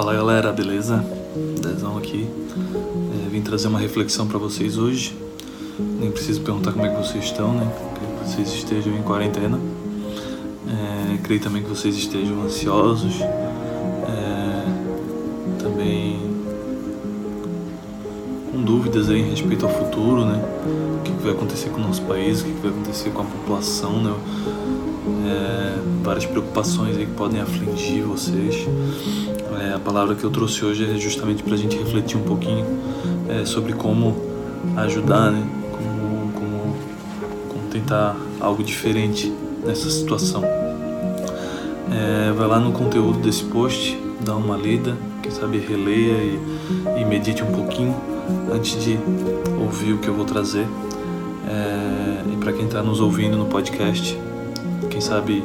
Fala galera, beleza? Dezão aqui. É, vim trazer uma reflexão para vocês hoje. Nem preciso perguntar como é que vocês estão, né? Que vocês estejam em quarentena. É, creio também que vocês estejam ansiosos. É, também com dúvidas aí em respeito ao futuro, né? O que vai acontecer com o nosso país, o que vai acontecer com a população, né? É, várias preocupações aí que podem afligir vocês. É, a palavra que eu trouxe hoje é justamente para a gente refletir um pouquinho é, sobre como ajudar, né? Como, como, como tentar algo diferente nessa situação. É, vai lá no conteúdo desse post, dá uma lida, quem sabe releia e, e medite um pouquinho antes de ouvir o que eu vou trazer. É, e para quem está nos ouvindo no podcast, quem sabe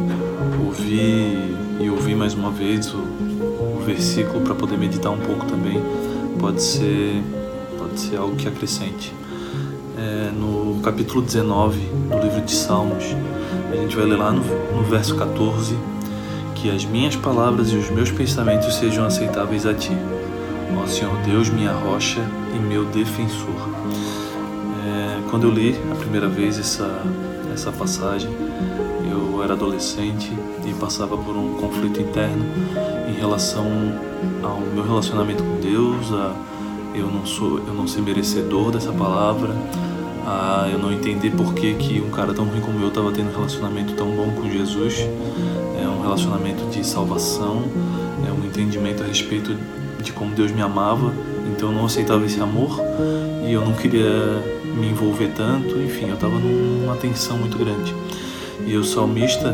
ouvir e ouvir mais uma vez o, o versículo para poder meditar um pouco também pode ser pode ser algo que acrescente. É, no capítulo 19 do livro de Salmos, a gente vai ler lá no, no verso 14 que as minhas palavras e os meus pensamentos sejam aceitáveis a ti, ó Senhor Deus, minha rocha e meu defensor. É, quando eu li a primeira vez essa, essa passagem, eu era adolescente e passava por um conflito interno em relação ao meu relacionamento com Deus, a eu não sou, eu não ser merecedor dessa palavra, a eu não entender por que, que um cara tão ruim como eu estava tendo um relacionamento tão bom com Jesus, é um relacionamento de salvação, é um entendimento a respeito de como Deus me amava, então eu não aceitava esse amor e eu não queria me envolver tanto, enfim, eu estava numa tensão muito grande. E o salmista,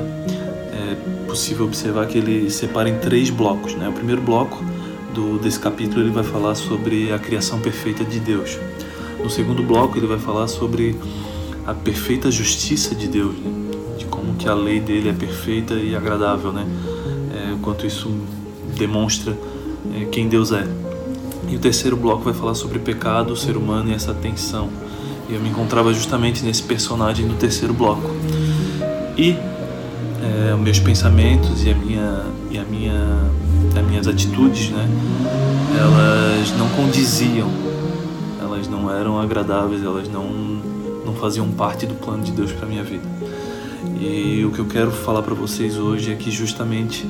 é possível observar que ele separa em três blocos. Né? O primeiro bloco do, desse capítulo ele vai falar sobre a criação perfeita de Deus. No segundo bloco ele vai falar sobre a perfeita justiça de Deus, né? de como que a lei dele é perfeita e agradável, né? É, quanto isso demonstra é, quem Deus é. E o terceiro bloco vai falar sobre pecado, o ser humano e essa tensão. E eu me encontrava justamente nesse personagem do terceiro bloco e é, meus pensamentos e a minha e a minha as minhas atitudes, né? Elas não condiziam, elas não eram agradáveis, elas não não faziam parte do plano de Deus para minha vida. E o que eu quero falar para vocês hoje é que justamente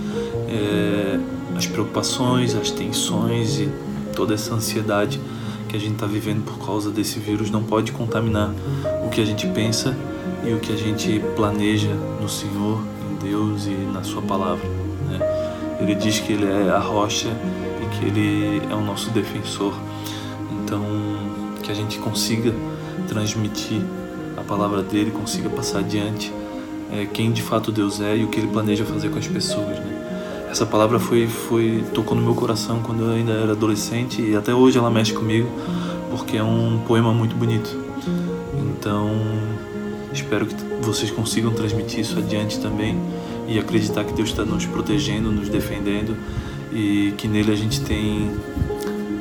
é, as preocupações, as tensões e toda essa ansiedade que a gente está vivendo por causa desse vírus não pode contaminar o que a gente pensa e o que a gente planeja no Senhor, em Deus e na Sua palavra. Né? Ele diz que Ele é a rocha e que Ele é o nosso defensor. Então, que a gente consiga transmitir a palavra dele, consiga passar adiante é, quem de fato Deus é e o que Ele planeja fazer com as pessoas. Né? Essa palavra foi, foi tocou no meu coração quando eu ainda era adolescente e até hoje ela mexe comigo porque é um poema muito bonito. Então, espero que vocês consigam transmitir isso adiante também e acreditar que Deus está nos protegendo, nos defendendo e que nele a gente tem,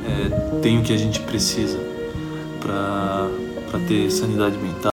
é, tem o que a gente precisa para ter sanidade mental.